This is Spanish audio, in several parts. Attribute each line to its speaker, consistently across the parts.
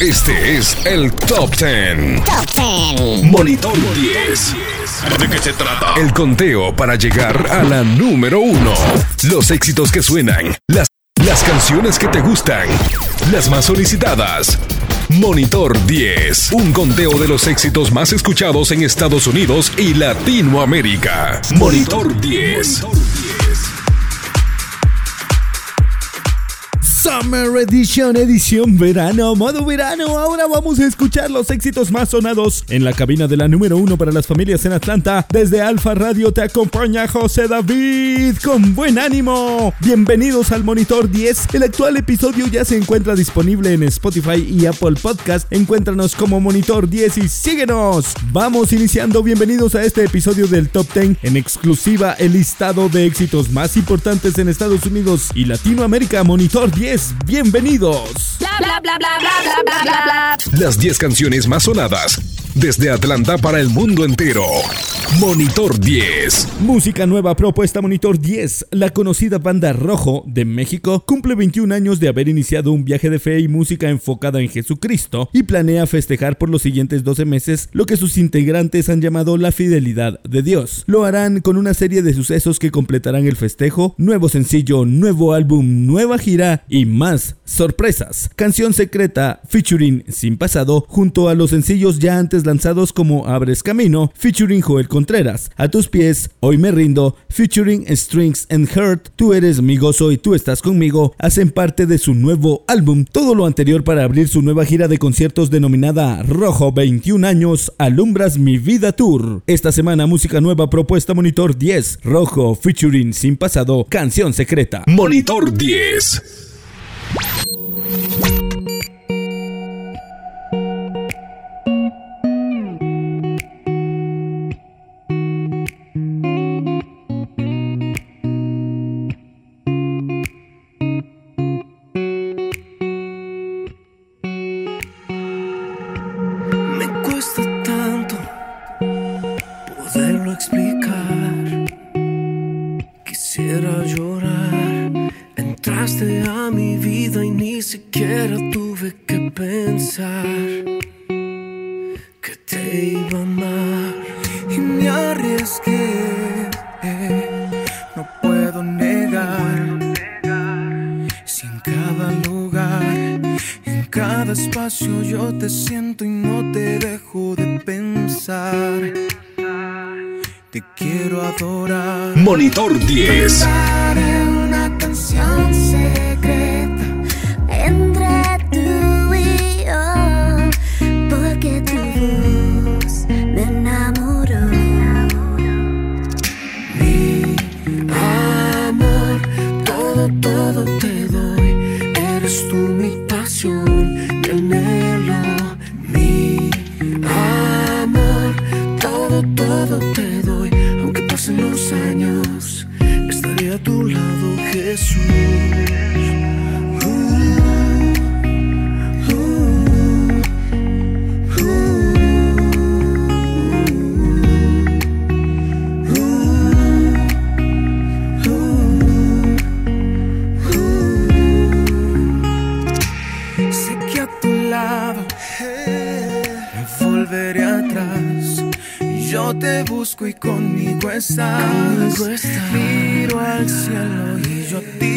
Speaker 1: Este es el Top 10.
Speaker 2: Top 10.
Speaker 1: Monitor 10.
Speaker 3: ¿De qué se trata?
Speaker 1: El conteo para llegar a la número uno. Los éxitos que suenan. Las, las canciones que te gustan. Las más solicitadas. Monitor 10. Un conteo de los éxitos más escuchados en Estados Unidos y Latinoamérica. Monitor 10.
Speaker 4: Summer Edition, edición verano, modo verano. Ahora vamos a escuchar los éxitos más sonados en la cabina de la número uno para las familias en Atlanta. Desde Alfa Radio te acompaña José David con buen ánimo. Bienvenidos al Monitor 10. El actual episodio ya se encuentra disponible en Spotify y Apple Podcast. Encuéntranos como Monitor 10 y síguenos. Vamos iniciando. Bienvenidos a este episodio del Top 10 en exclusiva el listado de éxitos más importantes en Estados Unidos y Latinoamérica. Monitor 10 bienvenidos.
Speaker 2: Bla bla bla bla bla bla bla bla.
Speaker 1: Las 10 canciones más sonadas desde Atlanta para el mundo entero. Monitor 10.
Speaker 4: Música nueva propuesta Monitor 10. La conocida banda Rojo de México cumple 21 años de haber iniciado un viaje de fe y música enfocada en Jesucristo y planea festejar por los siguientes 12 meses lo que sus integrantes han llamado la fidelidad de Dios. Lo harán con una serie de sucesos que completarán el festejo, nuevo sencillo, nuevo álbum, nueva gira y más sorpresas. Canción secreta featuring Sin Pasado junto a los sencillos ya antes lanzados como Abres Camino, featuring Joel Contreras, A tus pies, Hoy me rindo, featuring Strings and Hurt, Tú eres mi gozo y tú estás conmigo, hacen parte de su nuevo álbum. Todo lo anterior para abrir su nueva gira de conciertos denominada Rojo 21 años, Alumbras mi vida tour. Esta semana música nueva propuesta Monitor 10, Rojo featuring Sin Pasado, Canción Secreta.
Speaker 1: Monitor 10.
Speaker 5: Estás. Miro al cielo y yo a ti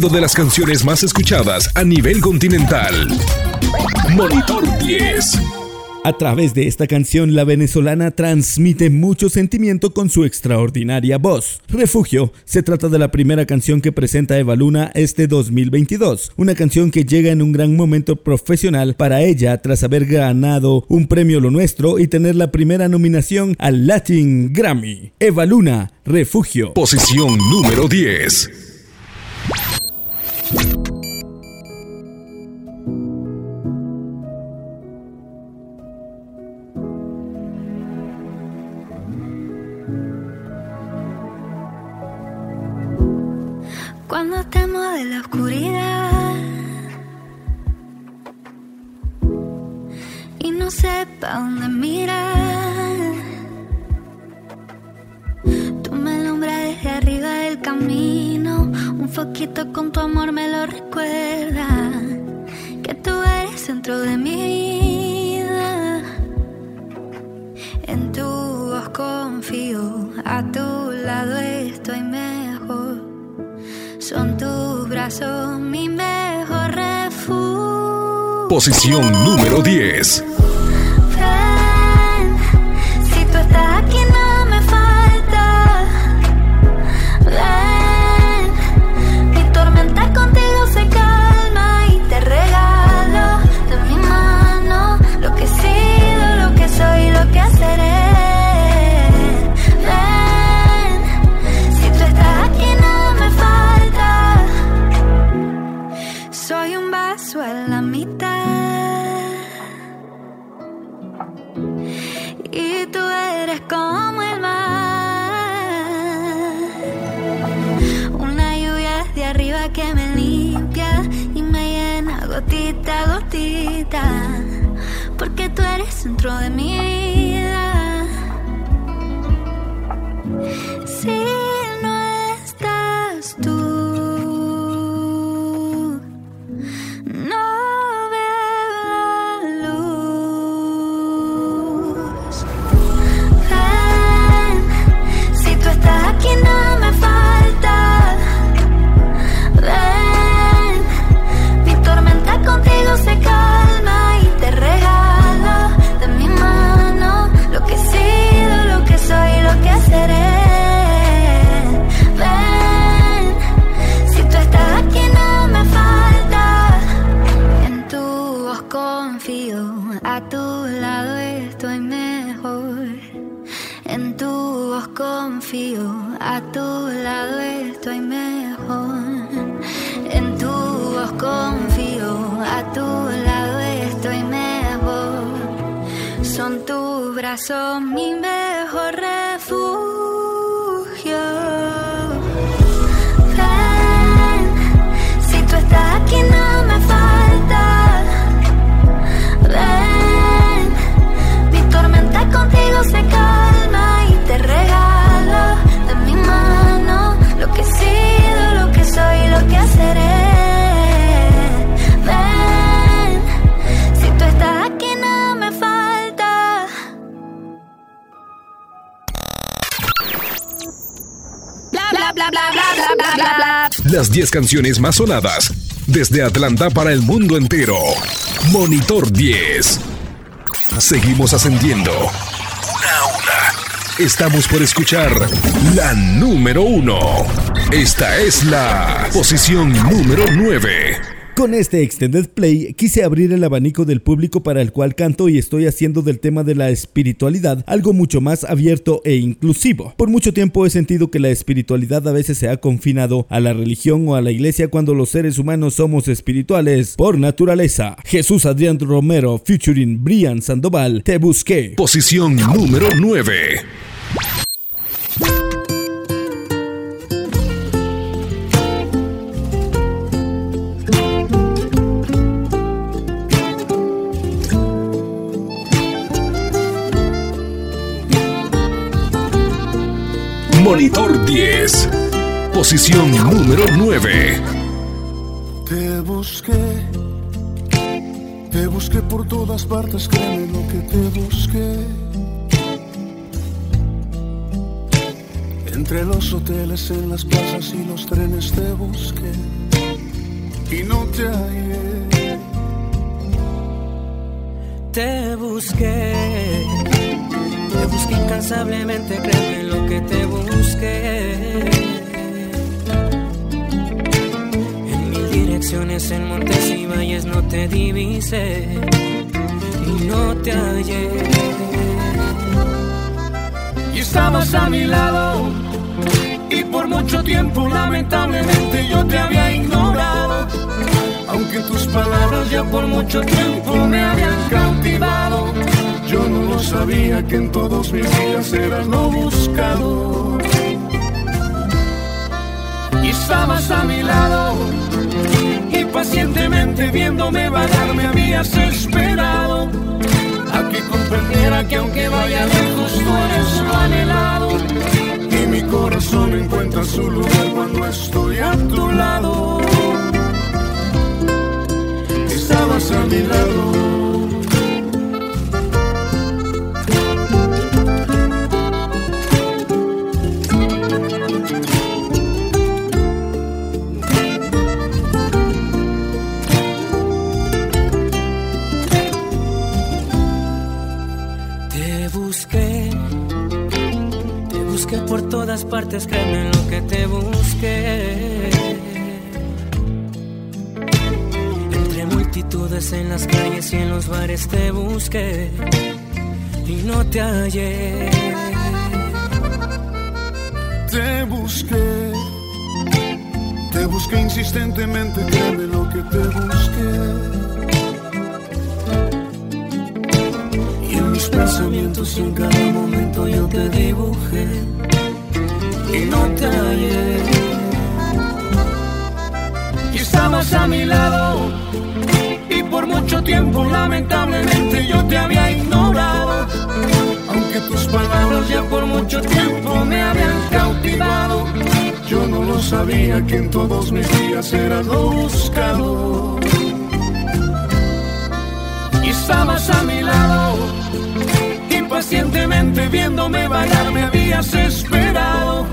Speaker 2: recorrido de las canciones más escuchadas a nivel continental. Monitor 10.
Speaker 4: A través de esta canción, la venezolana transmite mucho sentimiento con su extraordinaria voz. Refugio se trata de la primera canción que presenta Eva Luna este 2022, una canción que llega en un gran momento profesional para ella tras haber ganado un premio Lo Nuestro y tener la primera nominación al Latin Grammy. Eva Luna, Refugio.
Speaker 2: Posición número 10.
Speaker 6: Cuando temo de la oscuridad y no sepa dónde mirar, tú me alumbras desde arriba del camino. Foquito con tu amor me lo recuerda. Que tú eres centro de mi vida. En tu voz confío, a tu lado estoy mejor. Son tus brazos mi mejor refugio.
Speaker 2: Posición número 10. Las 10 canciones más sonadas desde Atlanta para el mundo entero. Monitor 10. Seguimos ascendiendo. Una a una. Estamos por escuchar la número uno. Esta es la posición número 9.
Speaker 4: Con este Extended Play quise abrir el abanico del público para el cual canto y estoy haciendo del tema de la espiritualidad algo mucho más abierto e inclusivo. Por mucho tiempo he sentido que la espiritualidad a veces se ha confinado a la religión o a la iglesia cuando los seres humanos somos espirituales por naturaleza. Jesús Adrián Romero featuring Brian Sandoval, Te Busqué.
Speaker 2: Posición número 9. Monitor 10. Posición número 9.
Speaker 7: Te busqué, te busqué por todas partes, créeme lo que te busqué. En
Speaker 8: Entre los hoteles, en las plazas y los trenes te busqué y no te hallé.
Speaker 9: Te busqué, busqué incansablemente, créeme lo que te busqué. En mil direcciones, en montes y valles no te divisé y no te hallé.
Speaker 8: Y estabas a mi lado y por mucho tiempo lamentablemente yo te había ignorado. Aunque tus palabras ya por mucho tiempo me habían cautivado, yo no lo sabía que en todos mis días eras lo buscado. Y estabas a mi lado y pacientemente viéndome vagar me habías esperado. A que comprendiera que aunque vaya lejos tú eres lo anhelado y mi corazón encuentra su lugar cuando estoy a tu lado. Estabas a mi lado.
Speaker 9: Y no te hallé.
Speaker 8: Te busqué, te busqué insistentemente, créeme lo que te busqué. Y en mis pensamientos en cada momento yo te dibujé y no te hallé. Y estabas a mi lado tiempo lamentablemente yo te había ignorado. Aunque tus palabras ya por mucho tiempo me habían cautivado, yo no lo sabía que en todos mis días eras lo buscado. Y estabas a mi lado, impacientemente viéndome vagar me habías esperado.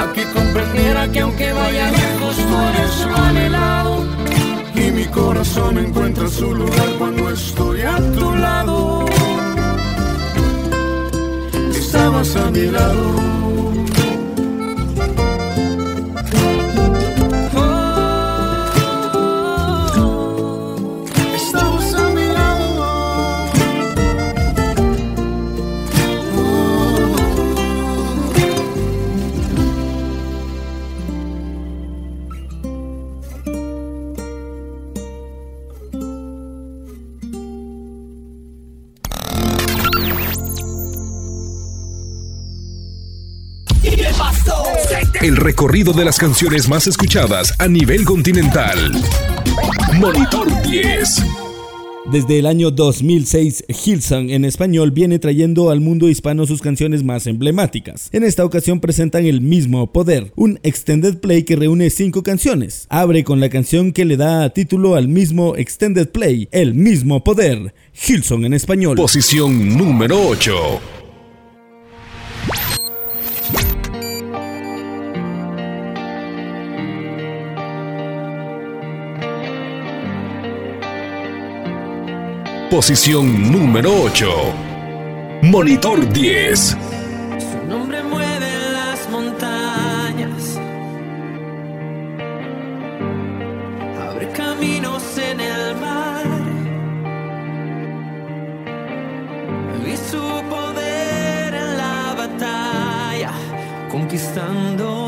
Speaker 8: A que comprendiera que aunque vaya lejos tú eres anhelado. Mi corazón encuentra su lugar cuando estoy a tu lado estabas a mi lado.
Speaker 1: Recorrido de las canciones más escuchadas a nivel continental. Monitor 10.
Speaker 4: Desde el año 2006, Hillsong en español viene trayendo al mundo hispano sus canciones más emblemáticas. En esta ocasión presentan El mismo poder, un extended play que reúne cinco canciones. Abre con la canción que le da título al mismo extended play, El mismo poder, Hillsong en español.
Speaker 1: Posición número 8. Posición número 8. Monitor 10.
Speaker 9: Su nombre mueve las montañas, abre caminos en el mar. Vi su poder en la batalla, conquistándola.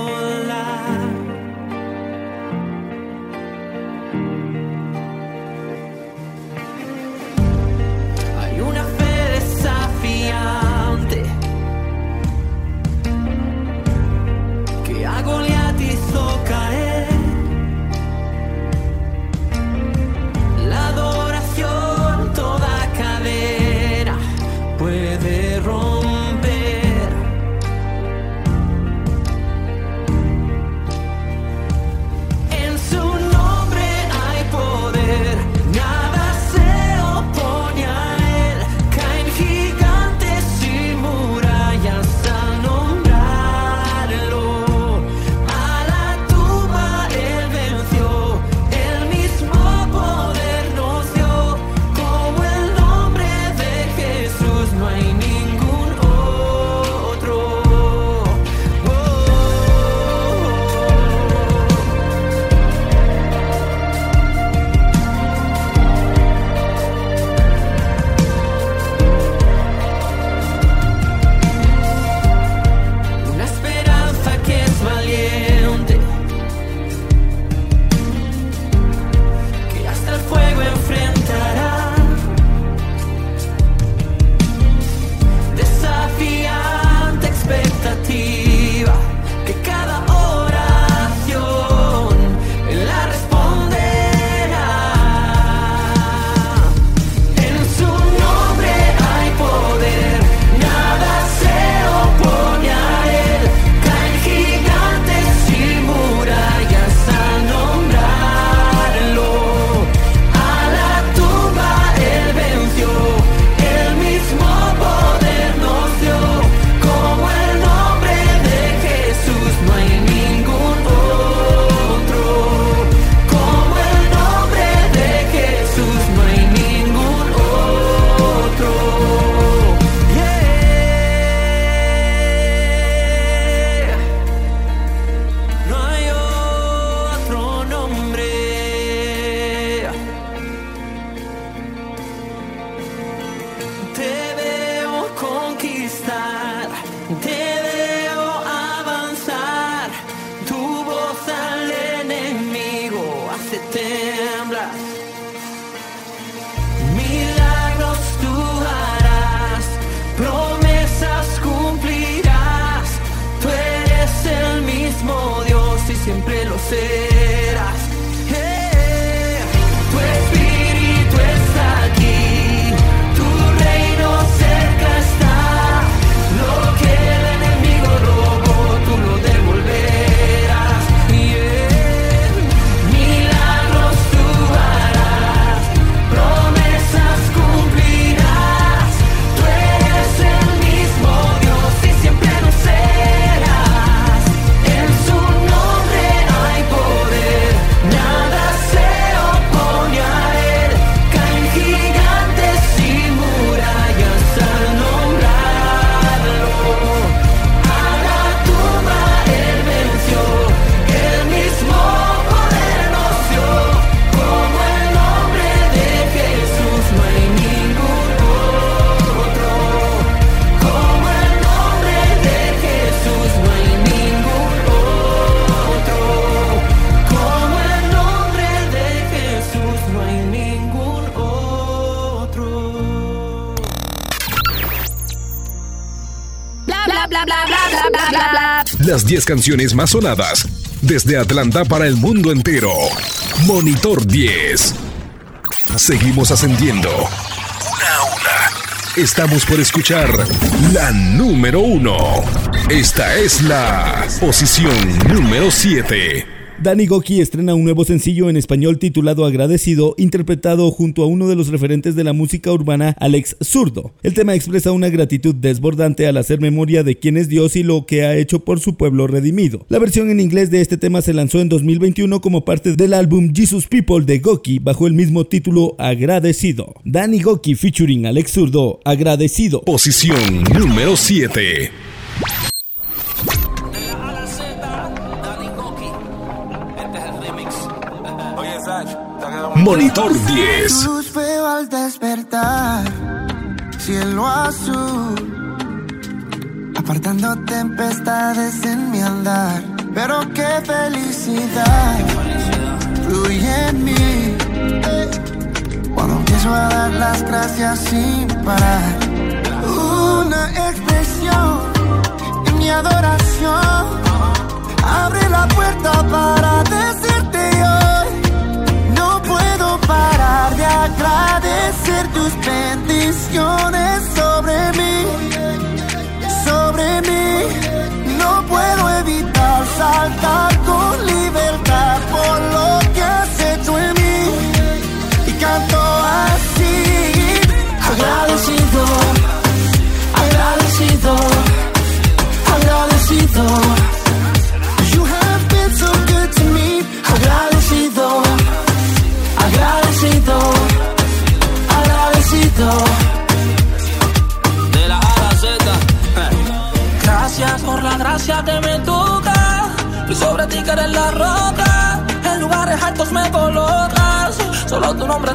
Speaker 1: Las 10 canciones más sonadas desde Atlanta para el mundo entero. Monitor 10. Seguimos ascendiendo. Una a una. Estamos por escuchar la número 1. Esta es la posición número 7.
Speaker 4: Danny Goki estrena un nuevo sencillo en español titulado Agradecido, interpretado junto a uno de los referentes de la música urbana, Alex Zurdo. El tema expresa una gratitud desbordante al hacer memoria de quién es Dios y lo que ha hecho por su pueblo redimido. La versión en inglés de este tema se lanzó en 2021 como parte del álbum Jesus People de Goki bajo el mismo título Agradecido. Danny Goki featuring Alex Zurdo, Agradecido.
Speaker 1: Posición número 7. Monitor 10.
Speaker 10: Luz veo al despertar, cielo azul, apartando tempestades en mi andar. Pero qué felicidad fluye en mí cuando empiezo a dar las gracias sin parar. Una expresión en mi adoración abre la puerta para decirte parar de agradecer tus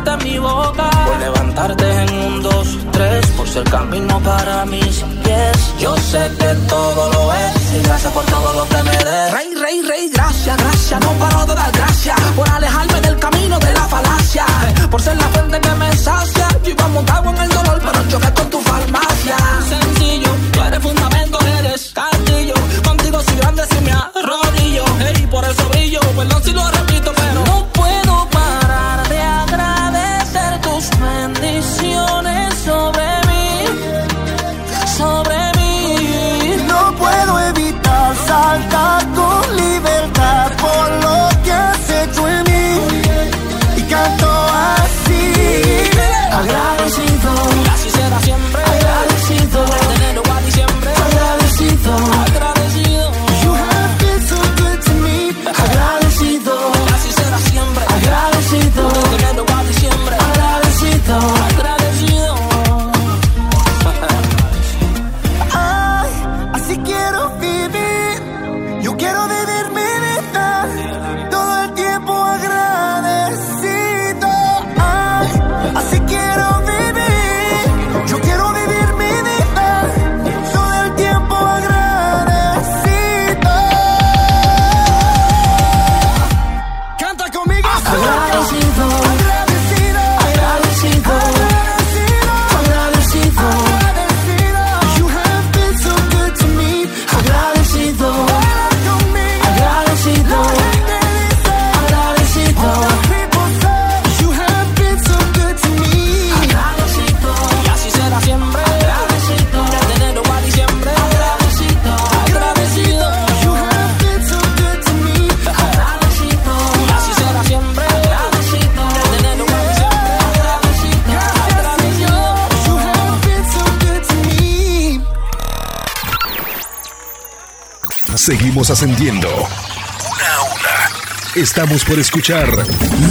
Speaker 11: Está en mi boca. Por levantarte en un, dos, tres. Por ser camino para mis pies. Yo sé que todo lo es. Y gracias por todo lo que me des. Rey, rey, rey, gracias, gracias. No paro de dar gracias. Por alejarme del camino de la falacia. Por ser la fuente que me sacia. Yo iba montado en el dolor, pero choqué con tu farmacia. Sencillo, tú eres fundamento, eres castillo. Contigo soy grande si me arrodillo. Y por eso brillo. Perdón si lo repito,
Speaker 10: por
Speaker 1: escuchar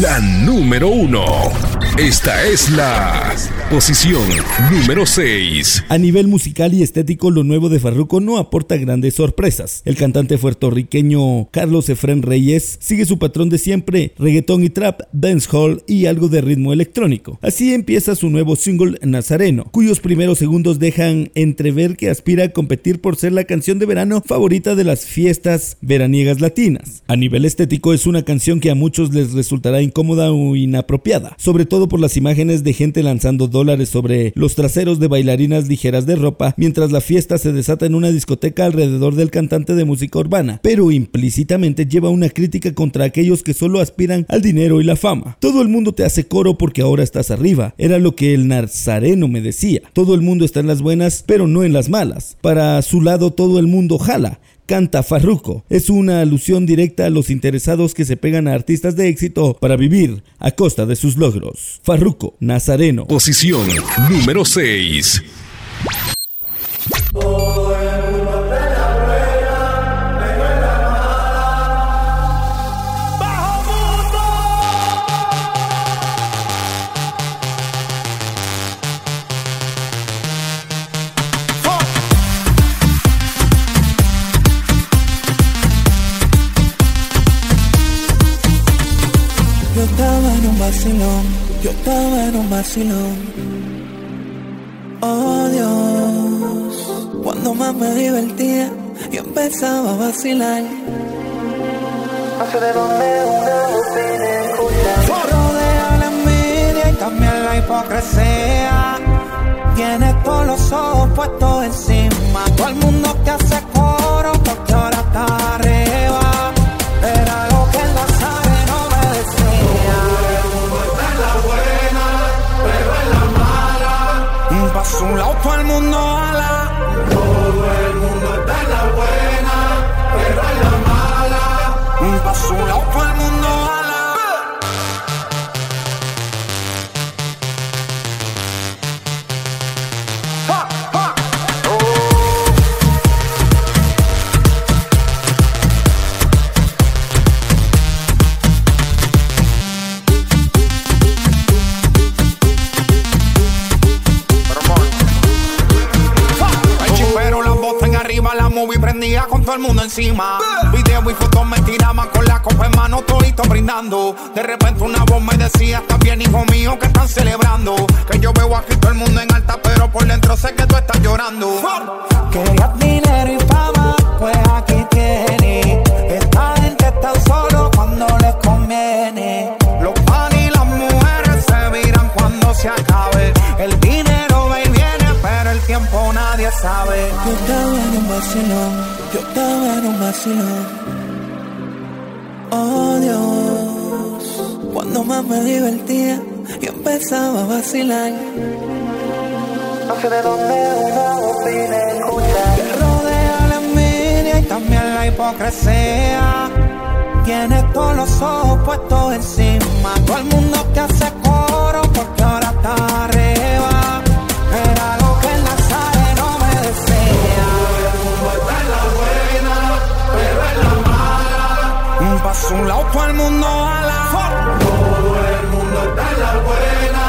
Speaker 1: la número uno. Esta es la posición número 6.
Speaker 4: A nivel musical y estético, lo nuevo de Farruko no aporta grandes sorpresas. El cantante puertorriqueño Carlos Efren Reyes sigue su patrón de siempre, reggaetón y trap, dancehall y algo de ritmo electrónico. Así empieza su nuevo single Nazareno, cuyos primeros segundos dejan entrever que aspira a competir por ser la canción de verano favorita de las fiestas veraniegas latinas. A nivel estético es una canción que a muchos les resultará incómoda o inapropiada, sobre todo por las imágenes de gente lanzando dólares sobre los traseros de bailarinas ligeras de ropa mientras la fiesta se desata en una discoteca alrededor del cantante de música urbana, pero implícitamente lleva una crítica contra aquellos que solo aspiran al dinero y la fama. Todo el mundo te hace coro porque ahora estás arriba, era lo que el nazareno me decía. Todo el mundo está en las buenas, pero no en las malas. Para su lado todo el mundo jala canta Farruko. Es una alusión directa a los interesados que se pegan a artistas de éxito para vivir a costa de sus logros. Farruko, Nazareno.
Speaker 1: Posición número 6.
Speaker 12: Vacilón, yo estaba en un vacilón. Oh Dios, cuando más me divertía, yo empezaba a vacilar. No sé de dónde una voz viene. Rodea la envidia y también la hipocresía. Tienes todos los ojos puestos encima. Todo el mundo te hace coro porque ahora está Pa' su lado todo el mundo encima. Video y fotos me tiraban con la copa en mano, todito brindando. Oh Dios, cuando más me divertía, yo empezaba a vacilar. No sé de dónde una voz vine a escuchar. Te rodea la envidia y también la hipocresía. Tienes todos los ojos puestos encima. Todo el mundo te hace coro porque ahora está Todo el mundo ala. Todo el mundo está en la buena,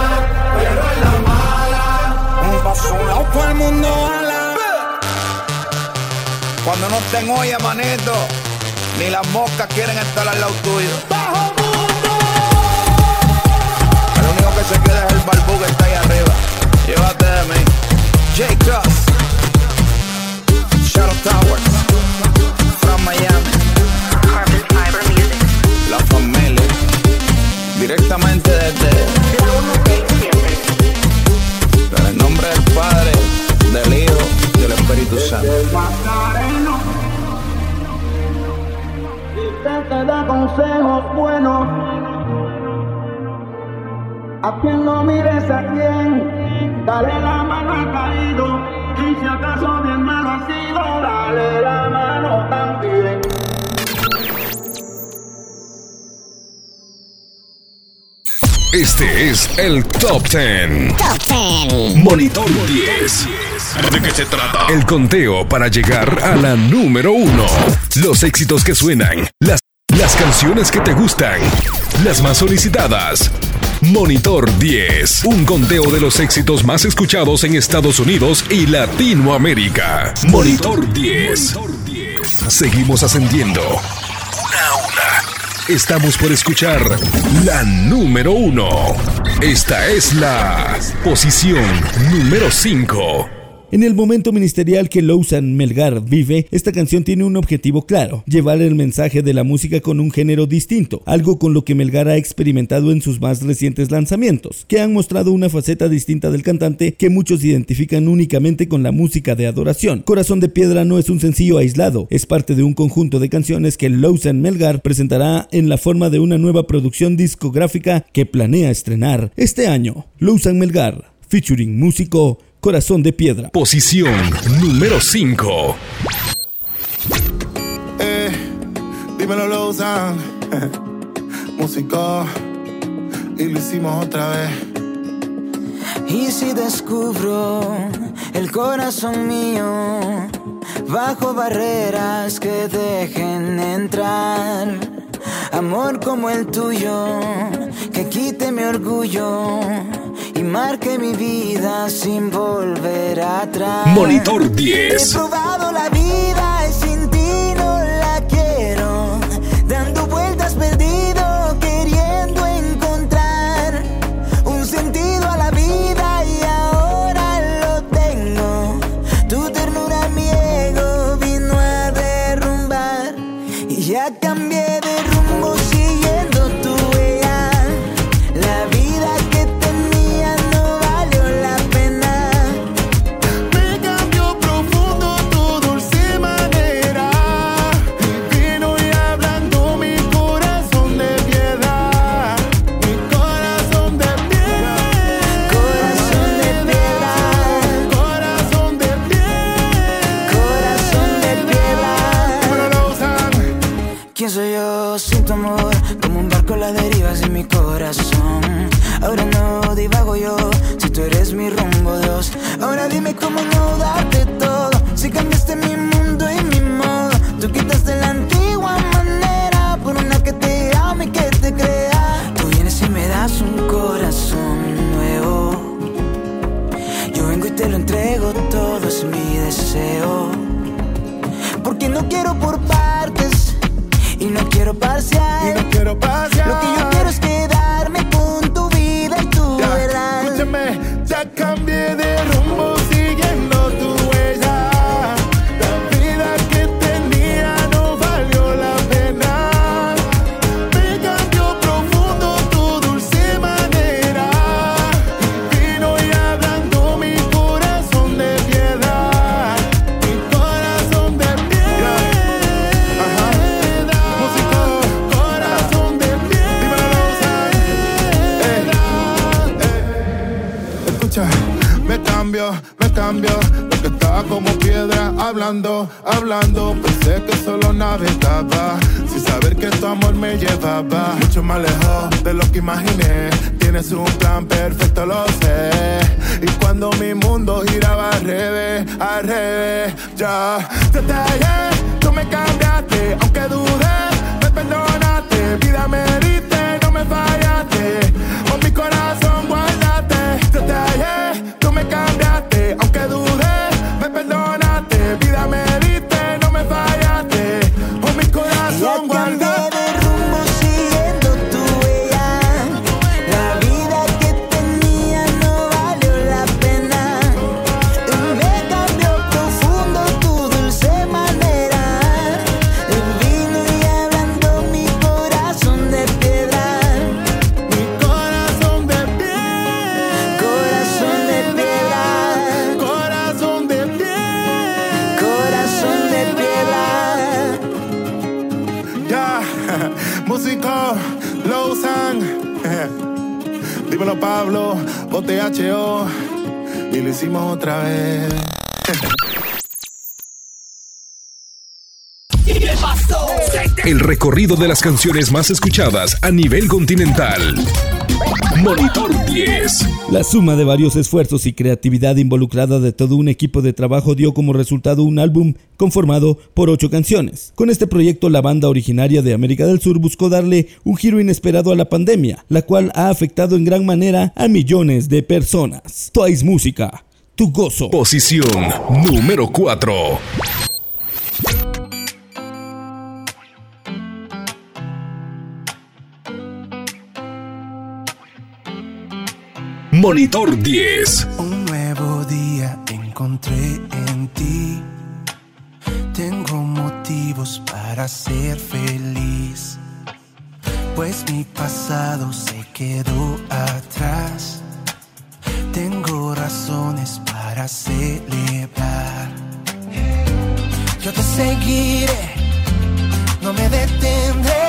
Speaker 12: pero en la mala. Pa' su lado todo el mundo ala. Cuando no estén olla, manito, ni las moscas quieren estar al lado tuyo. ¡Bajo mundo! El único que se queda es el barbú que está ahí arriba. Llévate de mí. J. Cross. Shadow Towers. From Miami. La familia. Directamente desde. En el nombre del Padre, del Hijo y del Espíritu Santo.
Speaker 13: Usted te da consejos buenos. A quien no mires a quien, dale la mano al caído. Y si acaso bien malo ha sido, dale la mano también.
Speaker 1: Este es el Top 10.
Speaker 14: Top 10.
Speaker 1: Monitor 10. ¿De qué se trata? El conteo para llegar a la número uno. Los éxitos que suenan, las, las canciones que te gustan, las más solicitadas. Monitor 10, un conteo de los éxitos más escuchados en Estados Unidos y Latinoamérica. Monitor 10. Seguimos ascendiendo. Estamos por escuchar la número uno. Esta es la posición número 5.
Speaker 4: En el momento ministerial que Lousan Melgar vive, esta canción tiene un objetivo claro, llevar el mensaje de la música con un género distinto, algo con lo que Melgar ha experimentado en sus más recientes lanzamientos, que han mostrado una faceta distinta del cantante que muchos identifican únicamente con la música de adoración. Corazón de Piedra no es un sencillo aislado, es parte de un conjunto de canciones que Lousan Melgar presentará en la forma de una nueva producción discográfica que planea estrenar este año. Lousan Melgar, featuring músico Corazón de Piedra.
Speaker 1: Posición número 5.
Speaker 14: Eh, dímelo, Lausanne. Músico. Y lo hicimos otra vez.
Speaker 15: Y si descubro el corazón mío bajo barreras que dejen entrar amor como el tuyo que quite mi orgullo y marque mi vida sin volver atrás.
Speaker 1: Monitor 10.
Speaker 15: He probado la vida Dime cómo no darte todo. Si cambiaste mi mundo y mi modo. Tú quitaste la antigua manera por una que te ame y que te crea. Tú vienes y me das un corazón nuevo. Yo vengo y te lo entrego, todo es mi deseo. Porque no quiero por partes y no quiero parcial.
Speaker 14: Y no quiero pasear.
Speaker 15: Lo que yo
Speaker 14: hablando. Pensé que solo navegaba, sin saber que tu amor me llevaba. Mucho más lejos de lo que imaginé. Tienes un plan perfecto, lo sé. Y cuando mi mundo giraba al revés, al revés, ya. Te tallé, tú me cambiaste, aunque dudé, me perdonaste. Vida me diste, no me fallaste. Con mi corazón
Speaker 1: recorrido de las canciones más escuchadas a nivel continental. Monitor 10.
Speaker 4: La suma de varios esfuerzos y creatividad involucrada de todo un equipo de trabajo dio como resultado un álbum conformado por ocho canciones. Con este proyecto la banda originaria de América del Sur buscó darle un giro inesperado a la pandemia, la cual ha afectado en gran manera a millones de personas. Twice Música, tu gozo.
Speaker 1: Posición número 4. Monitor 10.
Speaker 10: Un nuevo día encontré en ti. Tengo motivos para ser feliz. Pues mi pasado se quedó atrás. Tengo razones para celebrar. Yo te seguiré, no me detendré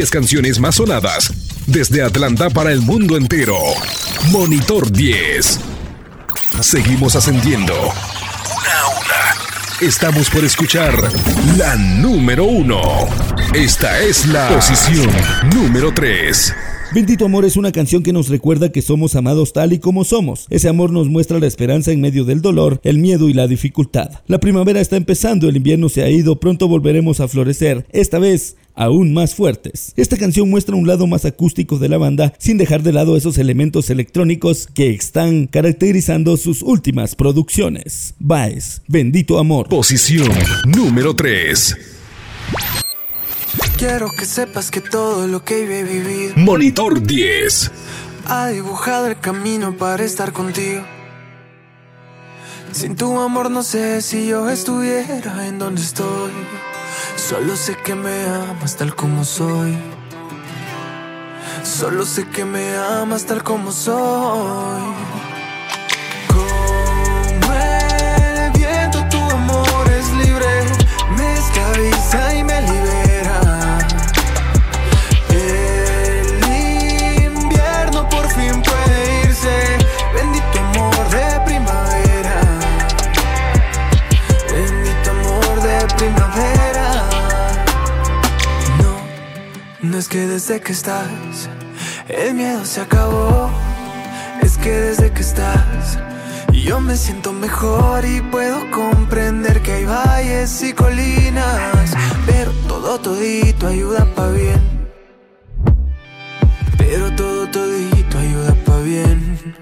Speaker 1: 10 canciones más sonadas desde Atlanta para el mundo entero. Monitor 10. Seguimos ascendiendo. Una a una. Estamos por escuchar la número uno. Esta es la posición número 3.
Speaker 4: Bendito Amor es una canción que nos recuerda que somos amados tal y como somos. Ese amor nos muestra la esperanza en medio del dolor, el miedo y la dificultad. La primavera está empezando, el invierno se ha ido, pronto volveremos a florecer, esta vez aún más fuertes. Esta canción muestra un lado más acústico de la banda sin dejar de lado esos elementos electrónicos que están caracterizando sus últimas producciones. Baez, Bendito Amor.
Speaker 1: Posición número 3.
Speaker 10: Quiero que sepas que todo lo que he vivido
Speaker 1: Monitor 10.
Speaker 10: ha dibujado el camino para estar contigo.
Speaker 5: Sin tu amor no sé si yo estuviera en donde estoy. Solo sé que me amas tal como soy. Solo sé que me amas tal como soy. Como el viento, tu amor es libre, me esclaviza y me es que desde que estás, el miedo se acabó. Es que desde que estás, yo me siento mejor y puedo comprender que hay valles y colinas. Pero todo todito ayuda pa' bien. Pero todo todito ayuda pa' bien.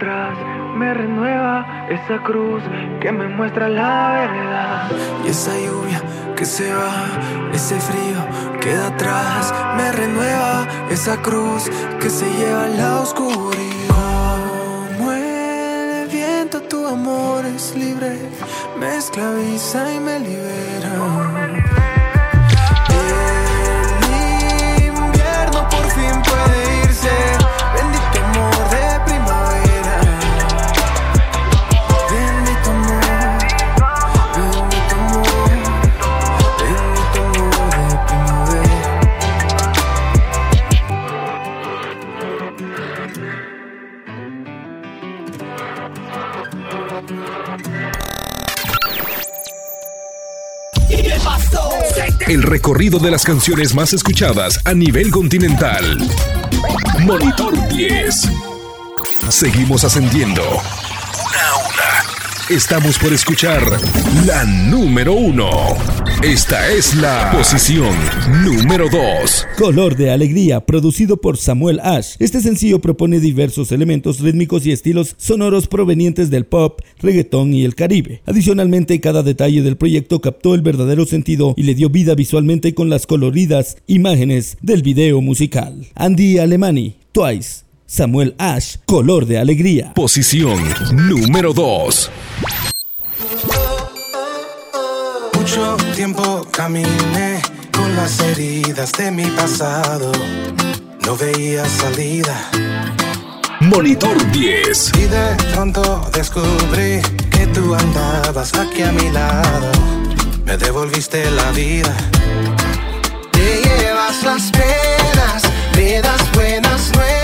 Speaker 5: Me renueva esa cruz que me muestra la verdad. Y esa lluvia que se va, ese frío queda atrás, me renueva esa cruz que se lleva la oscuridad. Como el viento, tu amor es libre, me esclaviza y me libera. El invierno por fin puede irse,
Speaker 1: El recorrido de las canciones más escuchadas a nivel continental. Monitor 10. Seguimos ascendiendo. Una a una. Estamos por escuchar la número uno. Esta es la posición número 2.
Speaker 4: Color de Alegría, producido por Samuel Ash. Este sencillo propone diversos elementos rítmicos y estilos sonoros provenientes del pop, reggaetón y el caribe. Adicionalmente, cada detalle del proyecto captó el verdadero sentido y le dio vida visualmente con las coloridas imágenes del video musical. Andy Alemani, Twice, Samuel Ash, Color de Alegría.
Speaker 1: Posición número 2.
Speaker 10: Mucho tiempo caminé con las heridas de mi pasado. No veía salida.
Speaker 1: Monitor 10.
Speaker 10: Y de pronto descubrí que tú andabas aquí a mi lado. Me devolviste la vida. Te llevas las penas, me das buenas nuevas.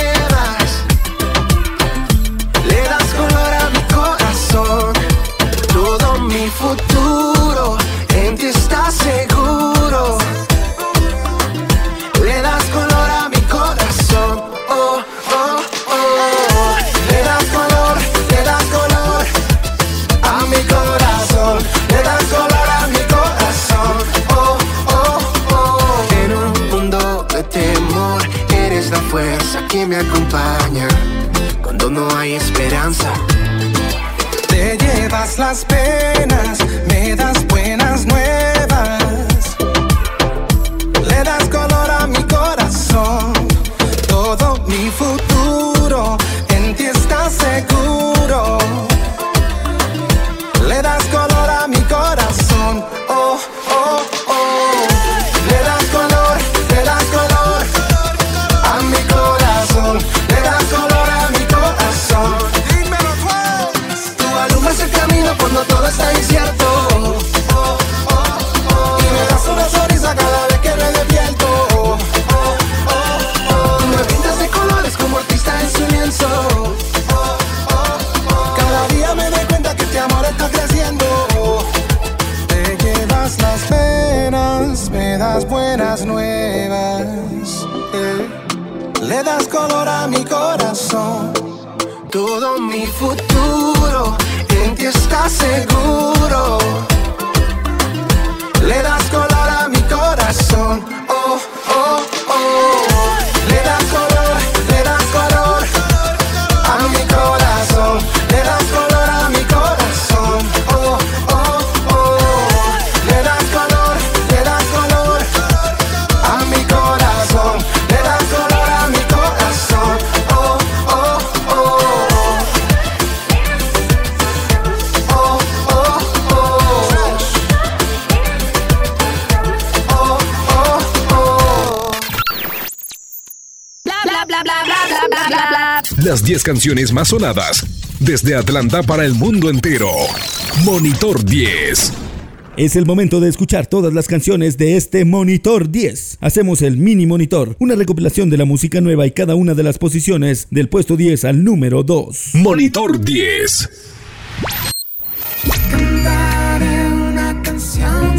Speaker 10: Llevas nuevas. eh. Le das color a mi corazón. Todo mi futuro en ti está seguro. Le das color a mi corazón.
Speaker 1: Las 10 canciones más sonadas desde Atlanta para el mundo entero. Monitor 10.
Speaker 4: Es el momento de escuchar todas las canciones de este Monitor 10. Hacemos el mini monitor, una recopilación de la música nueva y cada una de las posiciones del puesto 10 al número 2.
Speaker 1: Monitor 10.
Speaker 2: Cantaré una canción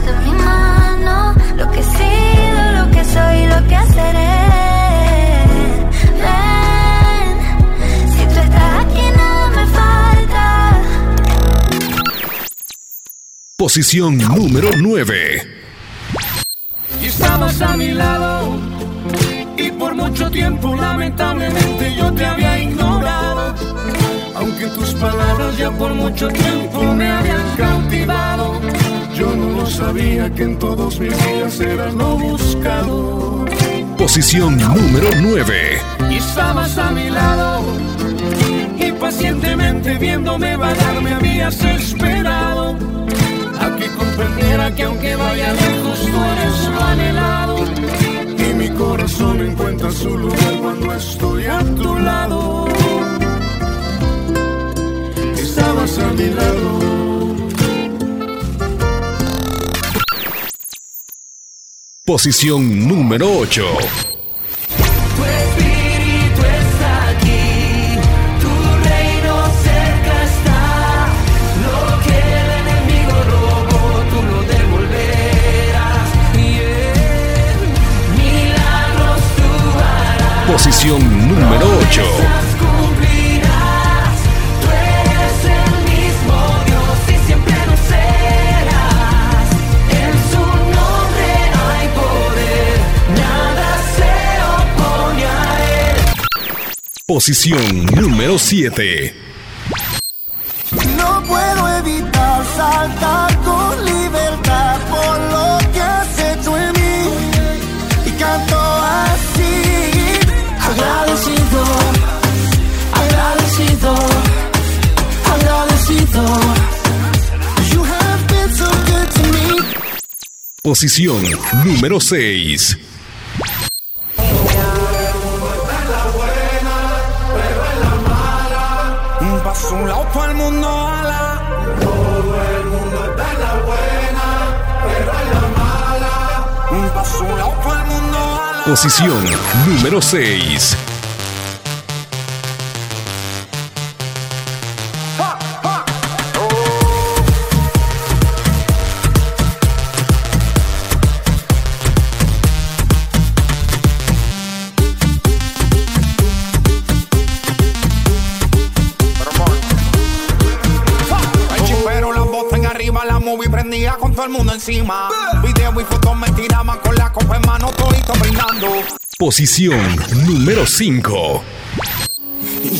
Speaker 1: Posición número 9.
Speaker 8: Y estabas a mi lado. Y por mucho tiempo, lamentablemente, yo te había ignorado. Aunque tus palabras ya por mucho tiempo me habían cautivado. Yo no lo sabía que en todos mis días eras lo buscado.
Speaker 1: Posición número 9.
Speaker 8: Y estabas a mi lado. Y pacientemente viéndome vagar me habías esperado. A que comprendiera que aunque vaya lejos tú eres lo anhelado. Y mi corazón encuentra su lugar cuando estoy a tu lado. Estabas a mi lado.
Speaker 1: Posición número 8.
Speaker 9: Opone a él.
Speaker 1: Posición número 7.
Speaker 10: No puedo evitar saltar
Speaker 1: Posición número 6.
Speaker 12: Un paso a un lado, todo el mundo ala. Todo el mundo está en la buena, pero en la mala. Un paso a un lado, todo el mundo ala.
Speaker 1: Posición número 6.
Speaker 12: Mundo encima. Video y fotos me tiraban con la copa en mano, todito brindando.
Speaker 1: Posición número 5.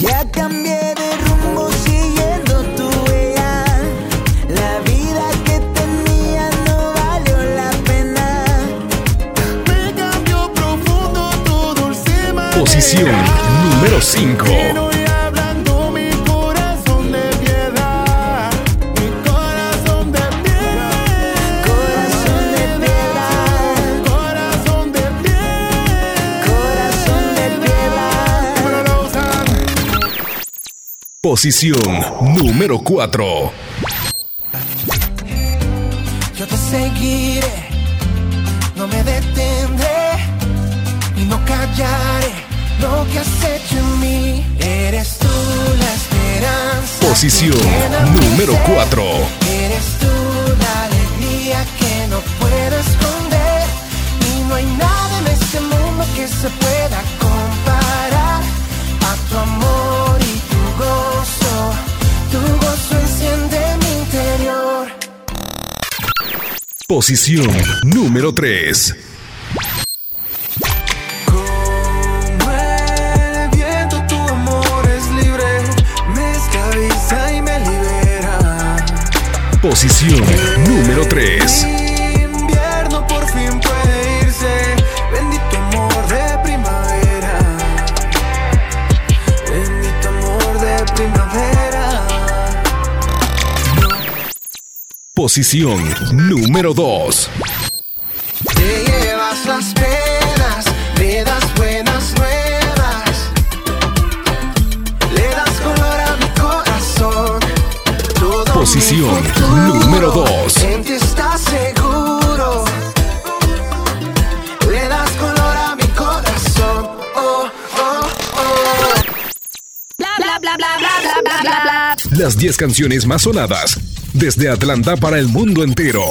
Speaker 12: Ya cambié de rumbo siguiendo tu huella. La vida que tenía no valió la pena. Me cambió profundo tu dulce
Speaker 1: Posición número 5. Posición número 4.
Speaker 5: Yo te seguiré, no me detendré y no callaré lo que has hecho en mí. Eres tú la esperanza.
Speaker 1: Posición número
Speaker 5: ser.
Speaker 1: 4.
Speaker 5: Eres tú la alegría que no puedo esconder. Y no hay nada en este mundo que se pueda
Speaker 1: Posición número 3.
Speaker 5: Como el viento, tu amor es libre, me esclaviza y me libera.
Speaker 1: Posición número 3. posición número 2.
Speaker 5: Te llevas las penas, me das buenas nuevas. Le das color a mi corazón. Todo
Speaker 1: posición
Speaker 5: mi
Speaker 1: número 2.
Speaker 5: En ti estás seguro. Le das color a mi corazón. Oh, oh, oh.
Speaker 2: Bla, bla, bla, bla, bla, bla, bla, bla.
Speaker 1: Las 10 canciones más sonadas desde Atlanta para el mundo entero.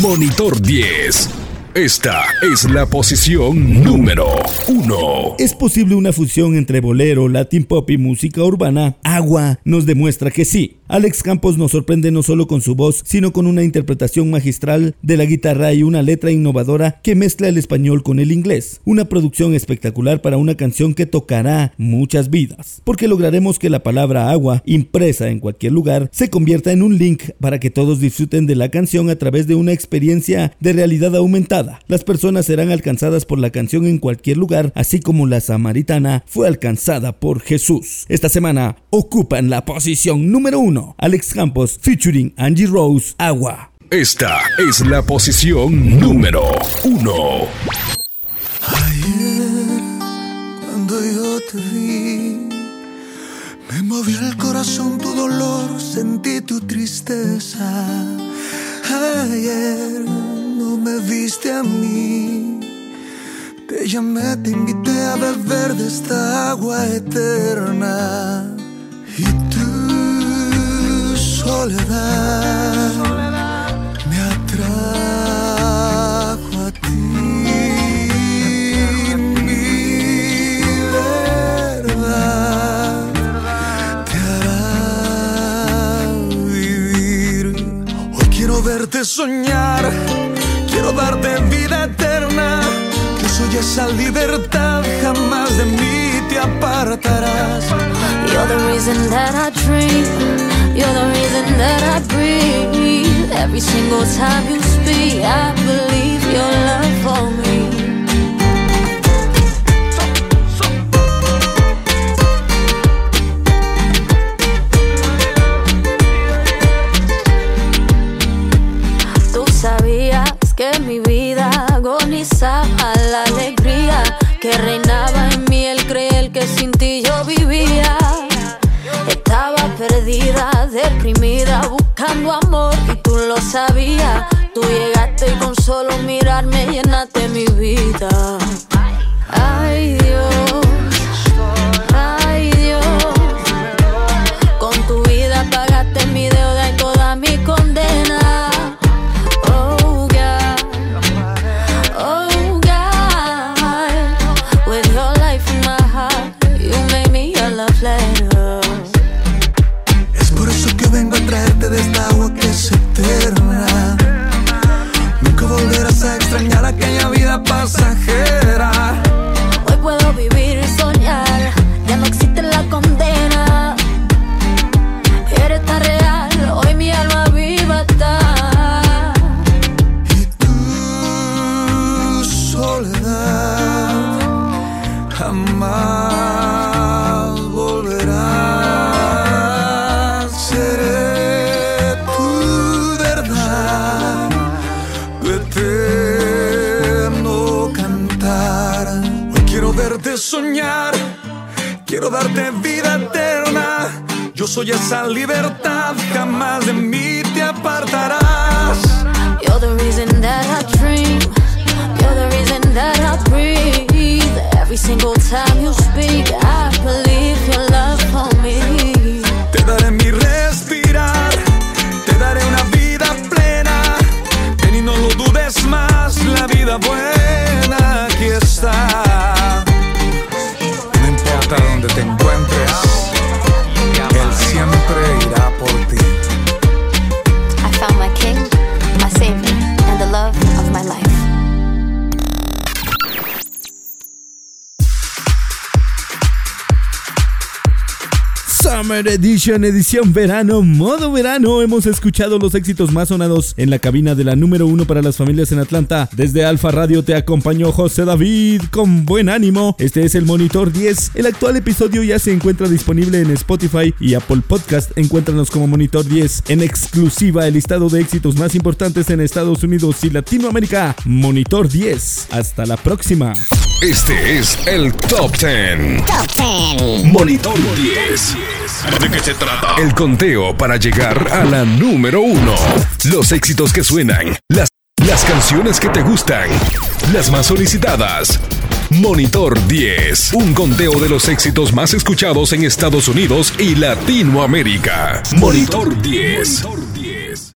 Speaker 1: Monitor 10. Esta es la posición número 1.
Speaker 4: ¿Es posible una fusión entre bolero, latin pop y música urbana? Agua nos demuestra que sí. Alex Campos nos sorprende no solo con su voz, sino con una interpretación magistral de la guitarra y una letra innovadora que mezcla el español con el inglés. Una producción espectacular para una canción que tocará muchas vidas, porque lograremos que la palabra agua, impresa en cualquier lugar, se convierta en un link para que todos disfruten de la canción a través de una experiencia de realidad aumentada. Las personas serán alcanzadas por la canción en cualquier lugar, así como la samaritana fue alcanzada por Jesús. Esta semana ocupan la posición número uno. Alex Campos featuring Angie Rose, Agua.
Speaker 1: Esta es la posición número 1.
Speaker 16: Cuando yo te vi, me movió el corazón tu dolor, sentí tu tristeza. Ayer no me viste a mí, te llamé, te invité a beber de esta agua eterna. Y soledad me atrajo a ti. Mi verdad te hará vivir. Hoy quiero verte soñar, quiero darte vida eterna. Yo soy esa libertad, jamás de mí te apartarás.
Speaker 17: You're the reason that I dream. You're the reason that I breathe. Every single time you speak, I believe your love for me. Buscando amor y tú lo sabías. Tú llegaste y con solo mirarme llenaste mi vida. Ay
Speaker 16: Verte soñar, quiero darte vida eterna. Yo soy esa libertad, jamás de mí te apartarás.
Speaker 17: You're the reason that I dream. You're the reason that I breathe. Every single time you speak, I believe your love for me.
Speaker 16: Te daré mi respirar, te daré una vida plena. Ven y no lo dudes más, la vida buena
Speaker 4: Summer Edition, edición verano, modo verano. Hemos escuchado los éxitos más sonados en la cabina de la número uno para las familias en Atlanta. Desde Alfa Radio te acompañó José David con buen ánimo. Este es el Monitor 10. El actual episodio ya se encuentra disponible en Spotify y Apple Podcast. Encuéntranos como Monitor 10 en exclusiva el listado de éxitos más importantes en Estados Unidos y Latinoamérica. Monitor 10. Hasta la próxima.
Speaker 1: Este es el Top 10.
Speaker 2: Top 10.
Speaker 1: Monitor 10. ¿De qué se trata? El conteo para llegar a la número uno. Los éxitos que suenan. Las, las canciones que te gustan. Las más solicitadas. Monitor 10. Un conteo de los éxitos más escuchados en Estados Unidos y Latinoamérica. Monitor 10.